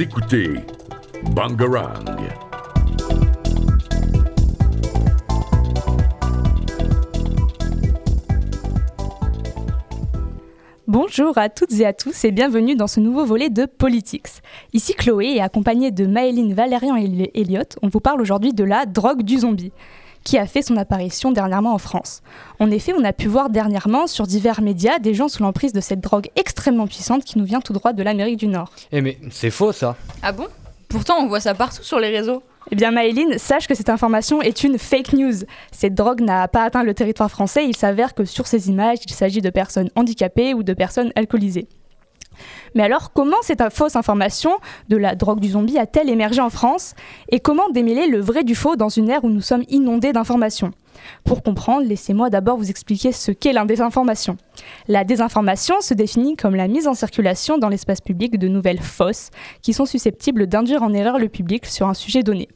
Écoutez Bangarang. Bonjour à toutes et à tous et bienvenue dans ce nouveau volet de Politics. Ici Chloé et accompagnée de Maëline Valérian et Elliott, on vous parle aujourd'hui de la drogue du zombie qui a fait son apparition dernièrement en France. En effet, on a pu voir dernièrement sur divers médias des gens sous l'emprise de cette drogue extrêmement puissante qui nous vient tout droit de l'Amérique du Nord. Eh mais c'est faux ça Ah bon? Pourtant on voit ça partout sur les réseaux. Eh bien Maëline, sache que cette information est une fake news. Cette drogue n'a pas atteint le territoire français, il s'avère que sur ces images, il s'agit de personnes handicapées ou de personnes alcoolisées. Mais alors, comment cette fausse information de la drogue du zombie a-t-elle émergé en France Et comment démêler le vrai du faux dans une ère où nous sommes inondés d'informations? Pour comprendre, laissez-moi d'abord vous expliquer ce qu'est la désinformation. La désinformation se définit comme la mise en circulation dans l'espace public de nouvelles fausses qui sont susceptibles d'induire en erreur le public sur un sujet donné.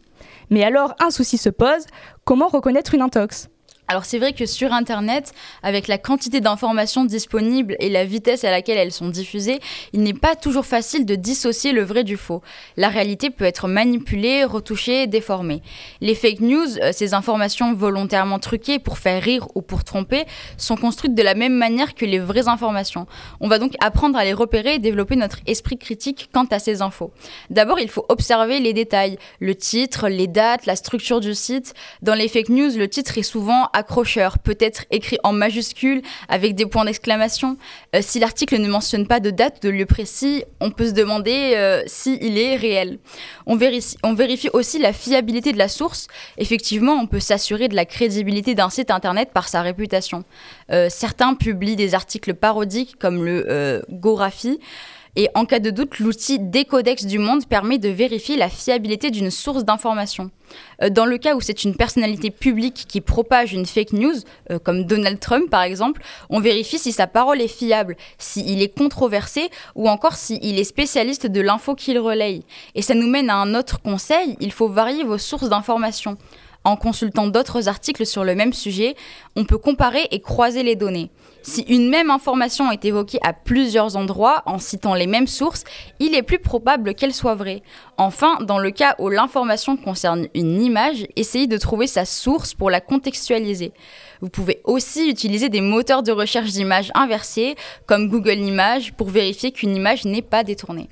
Mais alors, un souci se pose, comment reconnaître une intox? Alors c'est vrai que sur Internet, avec la quantité d'informations disponibles et la vitesse à laquelle elles sont diffusées, il n'est pas toujours facile de dissocier le vrai du faux. La réalité peut être manipulée, retouchée, déformée. Les fake news, euh, ces informations volontairement truquées pour faire rire ou pour tromper, sont construites de la même manière que les vraies informations. On va donc apprendre à les repérer et développer notre esprit critique quant à ces infos. D'abord, il faut observer les détails, le titre, les dates, la structure du site. Dans les fake news, le titre est souvent accrocheur, peut-être écrit en majuscule avec des points d'exclamation. Euh, si l'article ne mentionne pas de date, de lieu précis, on peut se demander euh, s'il est réel. On vérifie, aussi la fiabilité de la source. Effectivement, on peut s'assurer de la crédibilité d'un site internet par sa réputation. Euh, certains publient des articles parodiques comme le Gorafi. Et en cas de doute, l'outil Décodex du Monde permet de vérifier la fiabilité d'une source d'information. Euh, dans le cas où c'est une personnalité publique qui propage une fake news, euh, comme Donald Trump par exemple, on vérifie si sa parole est fiable, s'il est controversé ou encore s'il est spécialiste de l'info qu'il relaye. Et ça nous mène à un autre conseil, il faut varier vos sources d'information. En consultant d'autres articles sur le même sujet, on peut comparer et croiser les données. Si une même information est évoquée à plusieurs endroits en citant les mêmes sources, il est plus probable qu'elle soit vraie. Enfin, dans le cas où l'information concerne une image, essayez de trouver sa source pour la contextualiser. Vous pouvez aussi utiliser des moteurs de recherche d'images inversés, comme Google Images, pour vérifier qu'une image n'est pas détournée.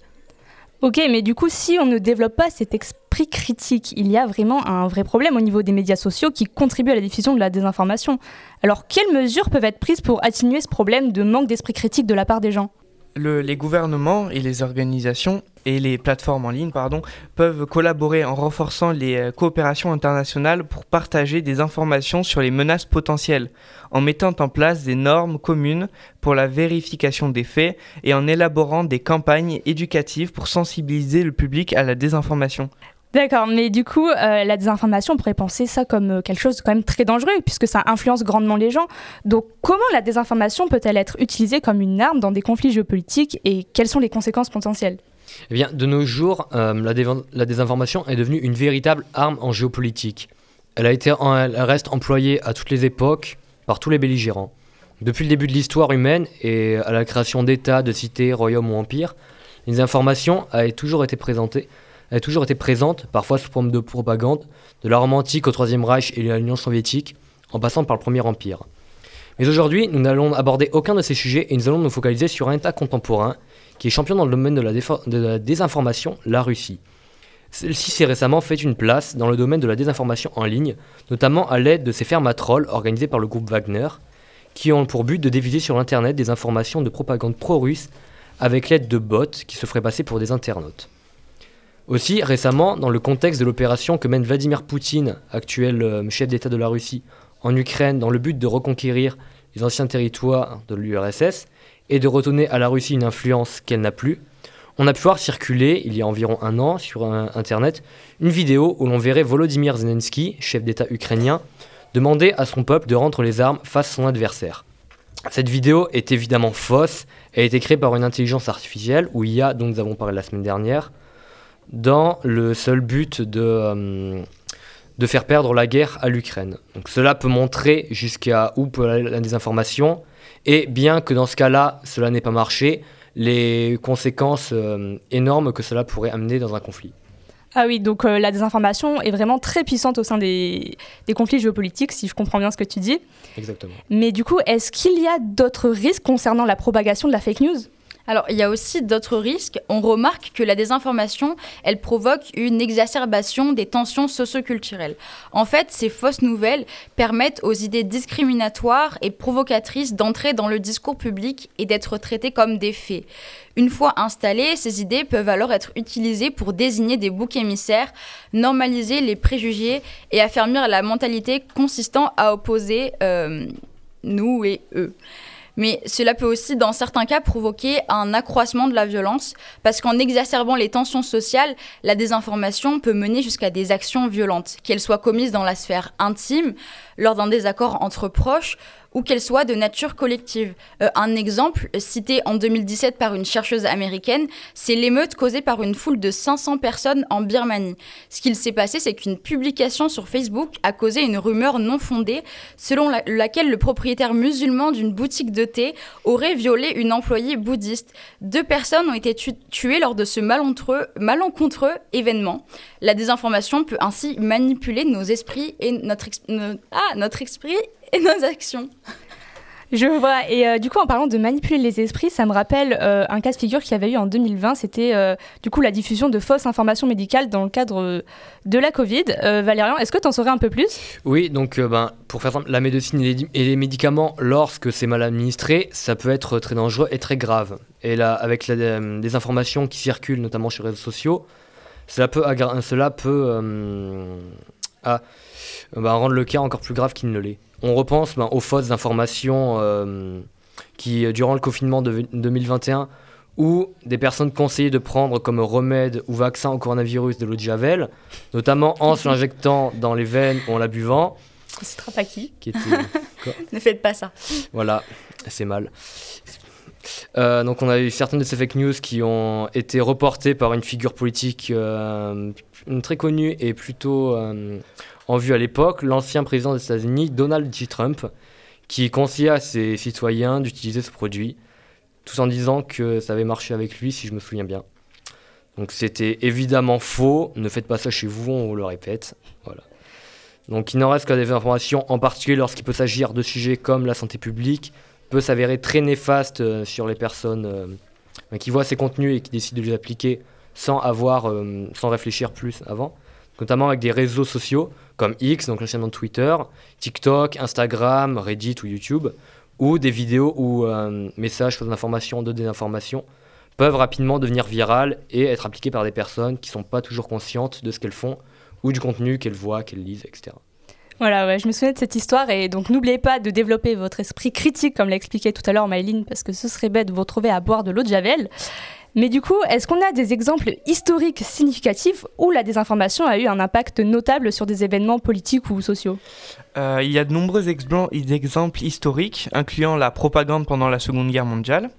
Ok, mais du coup, si on ne développe pas cet esprit critique, il y a vraiment un vrai problème au niveau des médias sociaux qui contribuent à la diffusion de la désinformation. Alors, quelles mesures peuvent être prises pour atténuer ce problème de manque d'esprit critique de la part des gens? Les gouvernements et les organisations et les plateformes en ligne pardon, peuvent collaborer en renforçant les euh, coopérations internationales pour partager des informations sur les menaces potentielles, en mettant en place des normes communes pour la vérification des faits et en élaborant des campagnes éducatives pour sensibiliser le public à la désinformation. D'accord, mais du coup, euh, la désinformation, on pourrait penser ça comme euh, quelque chose de quand même très dangereux, puisque ça influence grandement les gens. Donc, comment la désinformation peut-elle être utilisée comme une arme dans des conflits géopolitiques et quelles sont les conséquences potentielles? Eh de nos jours, euh, la, désinformation est devenue une véritable arme en géopolitique. Elle, a été, elle reste employée à toutes les époques, par tous les belligérants. Depuis le début de l'histoire humaine et à la création d'États, de cités, royaumes ou empires, les informations ont toujours été présentées toujours été présente, parfois sous forme de propagande, de la Rome antique au Troisième Reich et à l'Union soviétique, en passant par le Premier Empire. Mais aujourd'hui, nous n'allons aborder aucun de ces sujets et nous allons nous focaliser sur un État contemporain qui est champion dans le domaine de la, de la désinformation, la Russie. Celle-ci s'est récemment fait une place dans le domaine de la désinformation en ligne, notamment à l'aide de ces fermes à trolls organisées par le groupe Wagner, qui ont pour but de diviser sur Internet des informations de propagande pro-russe avec l'aide de bots qui se feraient passer pour des internautes. Aussi, récemment, dans le contexte de l'opération que mène Vladimir Poutine, actuel euh, chef d'État de la Russie, en Ukraine dans le but de reconquérir les anciens territoires de l'URSS et de retourner à la Russie une influence qu'elle n'a plus, on a pu voir circuler, il y a environ un an, sur Internet, une vidéo où l'on verrait Volodymyr Zelensky, chef d'État ukrainien, demander à son peuple de rendre les armes face à son adversaire. Cette vidéo est évidemment fausse, elle a été créée par une intelligence artificielle, où IA, dont nous avons parlé la semaine dernière, dans le seul but de, euh, de faire perdre la guerre à l'Ukraine. Donc cela peut montrer jusqu'à où peut aller la désinformation, et bien que dans ce cas-là, cela n'ait pas marché, les conséquences euh, énormes que cela pourrait amener dans un conflit. Ah oui, donc euh, la désinformation est vraiment très puissante au sein des, des conflits géopolitiques, si je comprends bien ce que tu dis. Exactement. Mais du coup, est-ce qu'il y a d'autres risques concernant la propagation de la fake news? Alors, il y a aussi d'autres risques. On remarque que la désinformation, elle provoque une exacerbation des tensions socioculturelles. En fait, ces fausses nouvelles permettent aux idées discriminatoires et provocatrices d'entrer dans le discours public et d'être traitées comme des faits. Une fois installées, ces idées peuvent alors être utilisées pour désigner des boucs émissaires, normaliser les préjugés et affermir la mentalité consistant à opposer euh, nous et eux. Mais cela peut aussi, dans certains cas, provoquer un accroissement de la violence, parce qu'en exacerbant les tensions sociales, la désinformation peut mener jusqu'à des actions violentes, qu'elles soient commises dans la sphère intime, lors d'un désaccord entre proches, ou qu'elles soient de nature collective. Euh, un exemple, cité en 2017 par une chercheuse américaine, c'est l'émeute causée par une foule de 500 personnes en Birmanie. Ce qu'il s'est passé, c'est qu'une publication sur Facebook a causé une rumeur non fondée, selon la- laquelle le propriétaire musulman d'une boutique de thé aurait violé une employée bouddhiste. Deux personnes ont été tu- tuées lors de ce malencontreux, événement. La désinformation peut ainsi manipuler nos esprits et notre, ah, notre esprit et nos actions. Je vois. Et euh, du coup, en parlant de manipuler les esprits, ça me rappelle euh, un cas de figure qu'il y avait eu en 2020. C'était euh, du coup la diffusion de fausses informations médicales dans le cadre de la Covid. Euh, Valérian, est-ce que tu en saurais un peu plus? Oui, donc euh, ben, pour faire simple, la médecine et les, et les médicaments, lorsque c'est mal administré, ça peut être très dangereux et très grave. Et là, avec la, euh, des informations qui circulent, notamment sur les réseaux sociaux, cela peut, cela peut euh, ah, ben, rendre le cas encore plus grave qu'il ne l'est. On repense ben, aux fausses informations euh, qui, euh, durant le confinement de 2021, où des personnes conseillées de prendre comme remède ou vaccin au coronavirus de l'eau de Javel, notamment en se l'injectant dans les veines ou en la buvant, On citera pas qui. qui était Ne faites pas ça. voilà c'est mal Euh, donc on a eu certaines de ces fake news qui ont été reportées par une figure politique euh, très connue et plutôt euh, en vue à l'époque l'ancien président des États-Unis Donald J. Trump qui conseillait à ses citoyens d'utiliser ce produit tout en disant que ça avait marché avec lui si je me souviens bien. Donc c'était évidemment faux. Ne faites pas ça chez vous on vous le répète. Voilà. Donc il n'en reste qu'à des informations, en particulier lorsqu'il peut s'agir de sujets comme la santé publique, peut s'avérer très néfaste euh, sur les personnes euh, qui voient ces contenus et qui décident de les appliquer sans avoir, euh, sans réfléchir plus avant. Notamment avec des réseaux sociaux comme X, donc l'ancien nom de Twitter, TikTok, Instagram, Reddit ou YouTube, où des vidéos ou euh, messages, fausses informations, de désinformation peuvent rapidement devenir virales et être appliqués par des personnes qui ne sont pas toujours conscientes de ce qu'elles font ou du contenu qu'elles voient, qu'elles lisent, etc. Voilà, je me souviens de cette histoire et donc n'oubliez pas de développer votre esprit critique comme l'a expliqué tout à l'heure Maëline parce que ce serait bête de vous retrouver à boire de l'eau de Javel. Mais du coup, est-ce qu'on a des exemples historiques significatifs où la désinformation a eu un impact notable sur des événements politiques ou sociaux Euh, il y a de nombreux exemples historiques, incluant la propagande pendant la Seconde Guerre mondiale,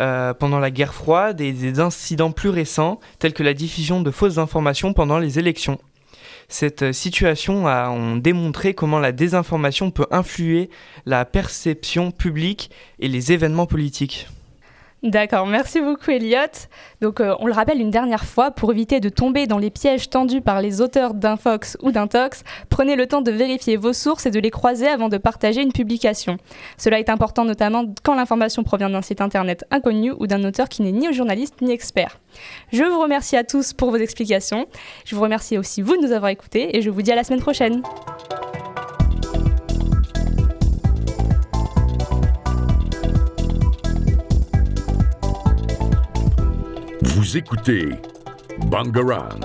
euh, pendant la guerre froide et des incidents plus récents, tels que la diffusion de fausses informations pendant les élections. Cette situation a ont démontré comment la désinformation peut influer la perception publique et les événements politiques. D'accord, merci beaucoup Elliot. Donc euh, on le rappelle une dernière fois, pour éviter de tomber dans les pièges tendus par les auteurs d'un Fox ou d'un Tox, prenez le temps de vérifier vos sources et de les croiser avant de partager une publication. Cela est important notamment quand l'information provient d'un site internet inconnu ou d'un auteur qui n'est ni journaliste ni expert. Je vous remercie à tous pour vos explications. Je vous remercie aussi vous de nous avoir écoutés et je vous dis à la semaine prochaine. Écoutez Bangarang.